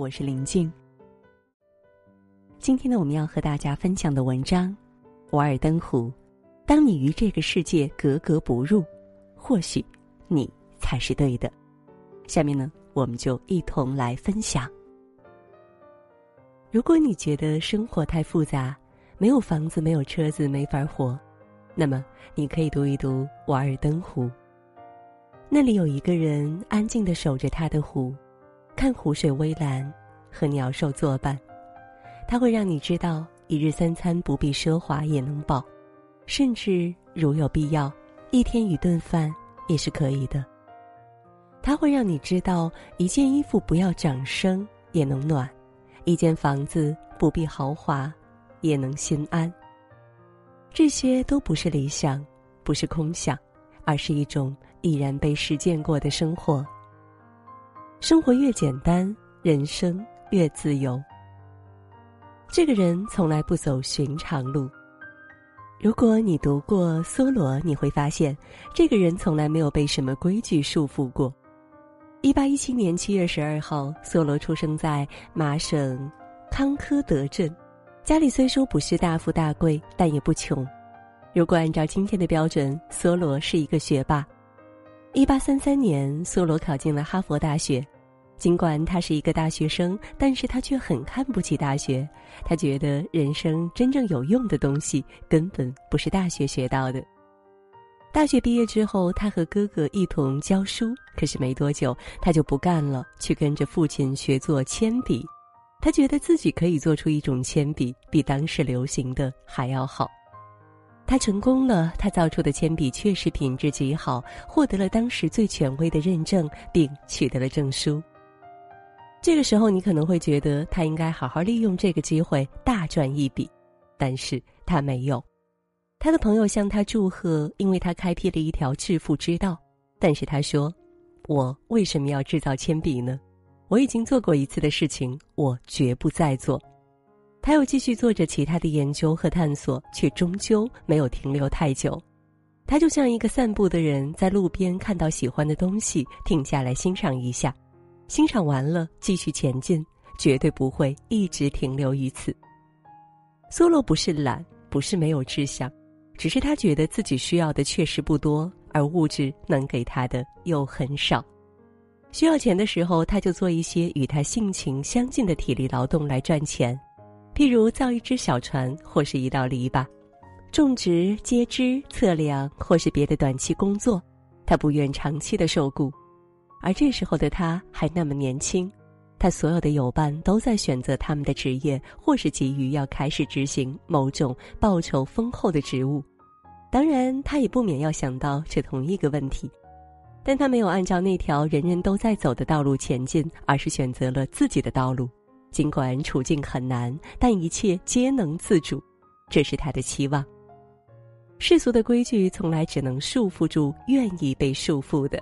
我是林静。今天呢，我们要和大家分享的文章《瓦尔登湖》。当你与这个世界格格不入，或许你才是对的。下面呢，我们就一同来分享。如果你觉得生活太复杂，没有房子，没有车子，没法活，那么你可以读一读《瓦尔登湖》。那里有一个人安静的守着他的湖，看湖水微蓝，和鸟兽作伴。它会让你知道，一日三餐不必奢华也能饱，甚至如有必要，一天一顿饭也是可以的。它会让你知道，一件衣服不要掌声也能暖，一间房子不必豪华也能心安。这些都不是理想，不是空想，而是一种已然被实践过的生活。生活越简单，人生越自由。这个人从来不走寻常路。如果你读过梭罗，你会发现，这个人从来没有被什么规矩束缚过。一八一七年七月十二号，梭罗出生在麻省康科德镇，家里虽说不是大富大贵，但也不穷。如果按照今天的标准，梭罗是一个学霸。一八三三年，梭罗考进了哈佛大学。尽管他是一个大学生，但是他却很看不起大学。他觉得人生真正有用的东西根本不是大学学到的。大学毕业之后，他和哥哥一同教书，可是没多久他就不干了，去跟着父亲学做铅笔。他觉得自己可以做出一种铅笔，比当时流行的还要好。他成功了，他造出的铅笔确实品质极好，获得了当时最权威的认证，并取得了证书。这个时候，你可能会觉得他应该好好利用这个机会大赚一笔，但是他没有。他的朋友向他祝贺，因为他开辟了一条致富之道。但是他说：“我为什么要制造铅笔呢？我已经做过一次的事情，我绝不再做。”他又继续做着其他的研究和探索，却终究没有停留太久。他就像一个散步的人，在路边看到喜欢的东西，停下来欣赏一下。欣赏完了，继续前进，绝对不会一直停留于此。梭罗不是懒，不是没有志向，只是他觉得自己需要的确实不多，而物质能给他的又很少。需要钱的时候，他就做一些与他性情相近的体力劳动来赚钱，譬如造一只小船，或是一道篱笆，种植、接枝、测量，或是别的短期工作。他不愿长期的受雇。而这时候的他还那么年轻，他所有的友伴都在选择他们的职业，或是急于要开始执行某种报酬丰厚的职务。当然，他也不免要想到这同一个问题，但他没有按照那条人人都在走的道路前进，而是选择了自己的道路。尽管处境很难，但一切皆能自主，这是他的期望。世俗的规矩从来只能束缚住愿意被束缚的。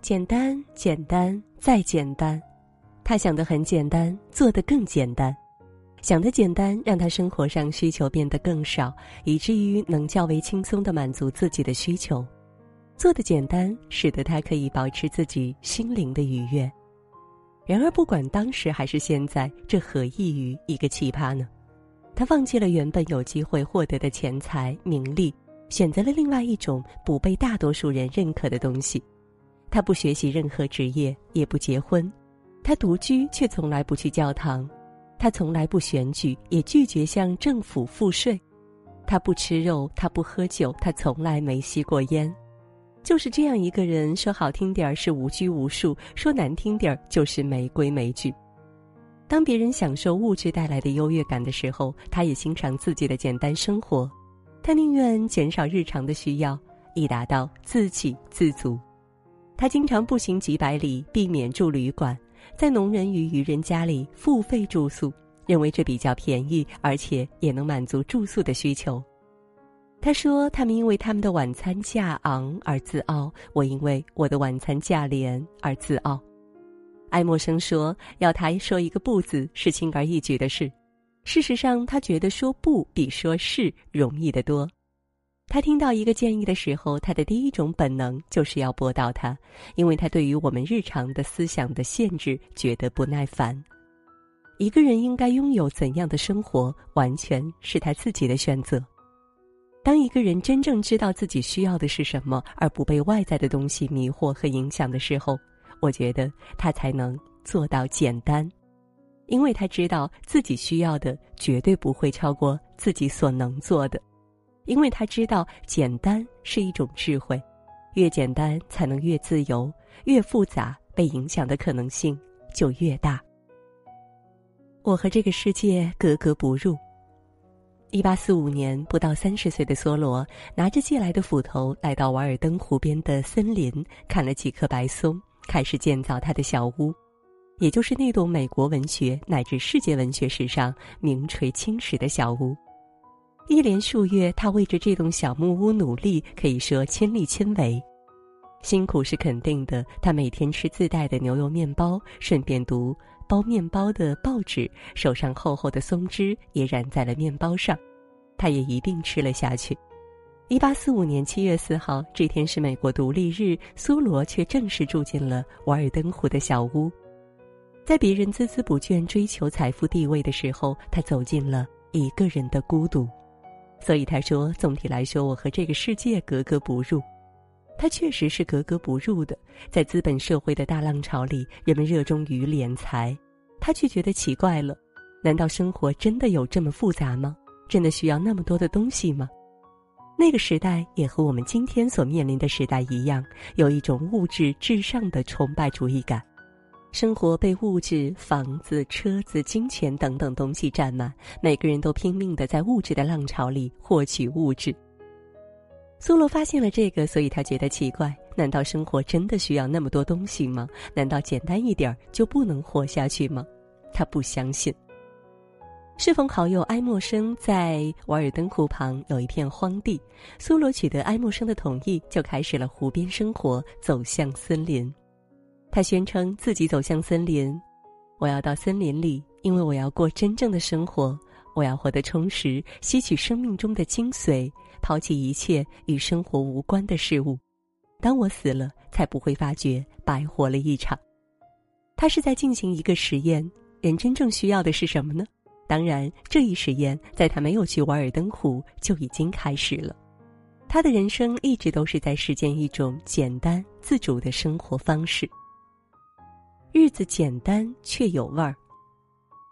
简单，简单，再简单。他想的很简单，做的更简单。想的简单，让他生活上需求变得更少，以至于能较为轻松的满足自己的需求。做的简单，使得他可以保持自己心灵的愉悦。然而，不管当时还是现在，这何异于一个奇葩呢？他放弃了原本有机会获得的钱财名利，选择了另外一种不被大多数人认可的东西。他不学习任何职业，也不结婚，他独居却从来不去教堂，他从来不选举，也拒绝向政府付税，他不吃肉，他不喝酒，他从来没吸过烟。就是这样一个人，说好听点儿是无拘无束，说难听点儿就是没规没矩。当别人享受物质带来的优越感的时候，他也欣赏自己的简单生活，他宁愿减少日常的需要，以达到自给自足。他经常步行几百里，避免住旅馆，在农人与渔人家里付费住宿，认为这比较便宜，而且也能满足住宿的需求。他说：“他们因为他们的晚餐价昂而自傲，我因为我的晚餐价廉而自傲。”爱默生说：“要他说一个不字是轻而易举的事。”事实上，他觉得说不比说是容易得多。他听到一个建议的时候，他的第一种本能就是要驳倒他，因为他对于我们日常的思想的限制觉得不耐烦。一个人应该拥有怎样的生活，完全是他自己的选择。当一个人真正知道自己需要的是什么，而不被外在的东西迷惑和影响的时候，我觉得他才能做到简单，因为他知道自己需要的绝对不会超过自己所能做的。因为他知道简单是一种智慧，越简单才能越自由，越复杂被影响的可能性就越大。我和这个世界格格不入。一八四五年，不到三十岁的梭罗拿着借来的斧头来到瓦尔登湖边的森林，砍了几棵白松，开始建造他的小屋，也就是那栋美国文学乃至世界文学史上名垂青史的小屋。一连数月，他为着这栋小木屋努力，可以说亲力亲为。辛苦是肯定的，他每天吃自带的牛油面包，顺便读包面包的报纸，手上厚厚的松脂也染在了面包上，他也一并吃了下去。一八四五年七月四号，这天是美国独立日，苏罗却正式住进了瓦尔登湖的小屋。在别人孜孜不倦追求财富地位的时候，他走进了一个人的孤独。所以他说：“总体来说，我和这个世界格格不入。”他确实是格格不入的。在资本社会的大浪潮里，人们热衷于敛财，他却觉得奇怪了：难道生活真的有这么复杂吗？真的需要那么多的东西吗？那个时代也和我们今天所面临的时代一样，有一种物质至上的崇拜主义感。生活被物质、房子、车子、金钱等等东西占满，每个人都拼命的在物质的浪潮里获取物质。苏罗发现了这个，所以他觉得奇怪：难道生活真的需要那么多东西吗？难道简单一点就不能活下去吗？他不相信。适逢好友埃默生在瓦尔登湖旁有一片荒地，苏罗取得埃默生的同意，就开始了湖边生活，走向森林。他宣称自己走向森林，我要到森林里，因为我要过真正的生活，我要活得充实，吸取生命中的精髓，抛弃一切与生活无关的事物。当我死了，才不会发觉白活了一场。他是在进行一个实验，人真正需要的是什么呢？当然，这一实验在他没有去瓦尔登湖就已经开始了。他的人生一直都是在实践一种简单自主的生活方式。日子简单却有味儿。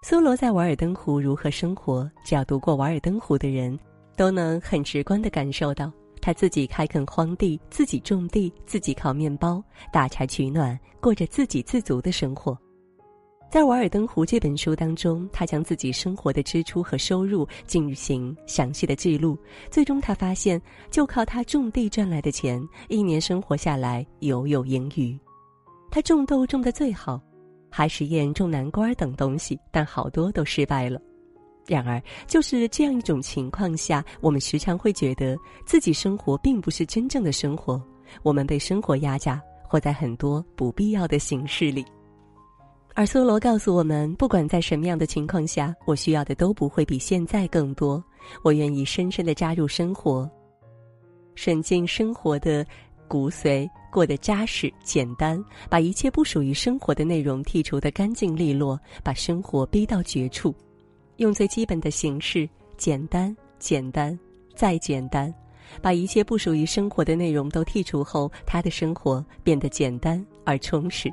苏罗在瓦尔登湖如何生活？只要读过《瓦尔登湖》的人，都能很直观的感受到，他自己开垦荒地，自己种地，自己烤面包、打柴取暖，过着自给自足的生活。在《瓦尔登湖》这本书当中，他将自己生活的支出和收入进行详细的记录。最终，他发现，就靠他种地赚来的钱，一年生活下来犹有盈余。他种豆种的最好，还实验种南瓜等东西，但好多都失败了。然而，就是这样一种情况下，我们时常会觉得自己生活并不是真正的生活，我们被生活压榨，活在很多不必要的形式里。而梭罗告诉我们，不管在什么样的情况下，我需要的都不会比现在更多。我愿意深深的扎入生活，渗进生活的。骨髓过得扎实简单，把一切不属于生活的内容剔除的干净利落，把生活逼到绝处，用最基本的形式，简单简单再简单，把一切不属于生活的内容都剔除后，他的生活变得简单而充实。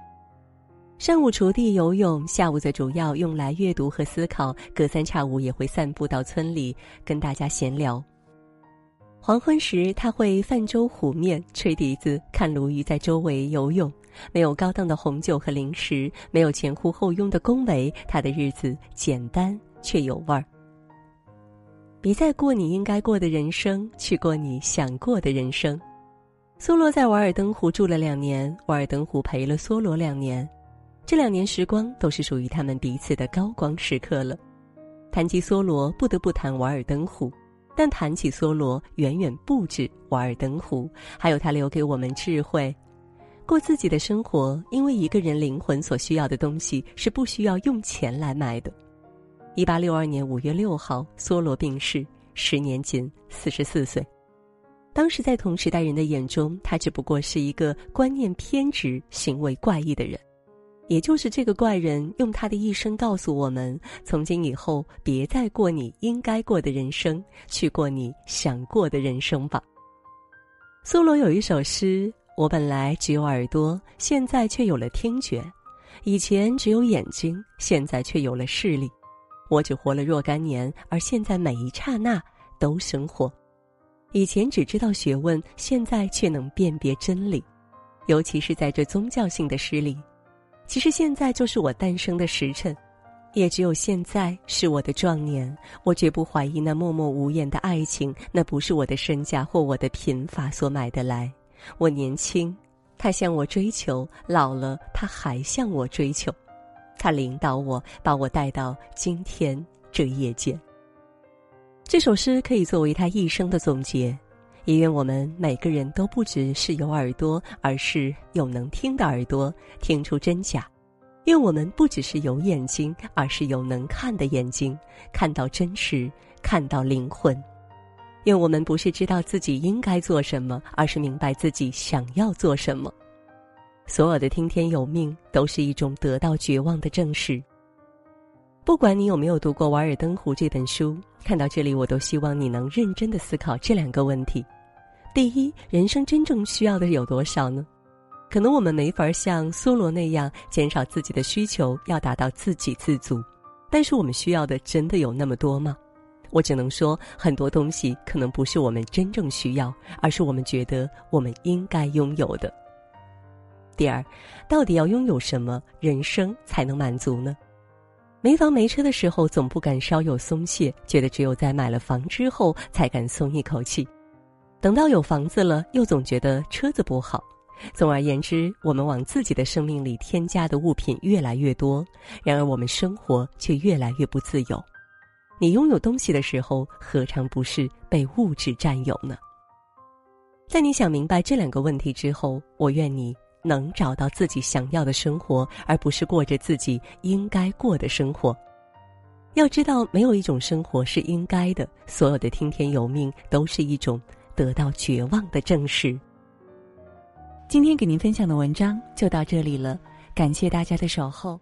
上午锄地游泳，下午则主要用来阅读和思考，隔三差五也会散步到村里跟大家闲聊。黄昏时，他会泛舟湖面，吹笛子，看鲈鱼在周围游泳。没有高档的红酒和零食，没有前呼后拥的恭维，他的日子简单却有味儿。别再过你应该过的人生，去过你想过的人生。梭罗在瓦尔登湖住了两年，瓦尔登湖陪了梭罗两年，这两年时光都是属于他们彼此的高光时刻了。谈及梭罗，不得不谈瓦尔登湖。但谈起梭罗，远远不止瓦尔登湖，还有他留给我们智慧。过自己的生活，因为一个人灵魂所需要的东西是不需要用钱来买的。一八六二年五月六号，梭罗病逝，时年仅四十四岁。当时在同时代人的眼中，他只不过是一个观念偏执、行为怪异的人。也就是这个怪人，用他的一生告诉我们：从今以后，别再过你应该过的人生，去过你想过的人生吧。苏罗有一首诗：“我本来只有耳朵，现在却有了听觉；以前只有眼睛，现在却有了视力。我只活了若干年，而现在每一刹那都生活。以前只知道学问，现在却能辨别真理。尤其是在这宗教性的诗里。”其实现在就是我诞生的时辰，也只有现在是我的壮年。我绝不怀疑那默默无言的爱情，那不是我的身价或我的贫乏所买得来。我年轻，他向我追求；老了，他还向我追求。他领导我，把我带到今天这夜间。这首诗可以作为他一生的总结。也愿我们每个人都不只是有耳朵，而是有能听的耳朵，听出真假；愿我们不只是有眼睛，而是有能看的眼睛，看到真实，看到灵魂。愿我们不是知道自己应该做什么，而是明白自己想要做什么。所有的听天由命，都是一种得到绝望的证实。不管你有没有读过《瓦尔登湖》这本书，看到这里，我都希望你能认真的思考这两个问题。第一，人生真正需要的有多少呢？可能我们没法像梭罗那样减少自己的需求，要达到自给自足。但是我们需要的真的有那么多吗？我只能说，很多东西可能不是我们真正需要，而是我们觉得我们应该拥有的。第二，到底要拥有什么，人生才能满足呢？没房没车的时候，总不敢稍有松懈，觉得只有在买了房之后，才敢松一口气。等到有房子了，又总觉得车子不好。总而言之，我们往自己的生命里添加的物品越来越多，然而我们生活却越来越不自由。你拥有东西的时候，何尝不是被物质占有呢？在你想明白这两个问题之后，我愿你能找到自己想要的生活，而不是过着自己应该过的生活。要知道，没有一种生活是应该的，所有的听天由命都是一种。得到绝望的证实。今天给您分享的文章就到这里了，感谢大家的守候。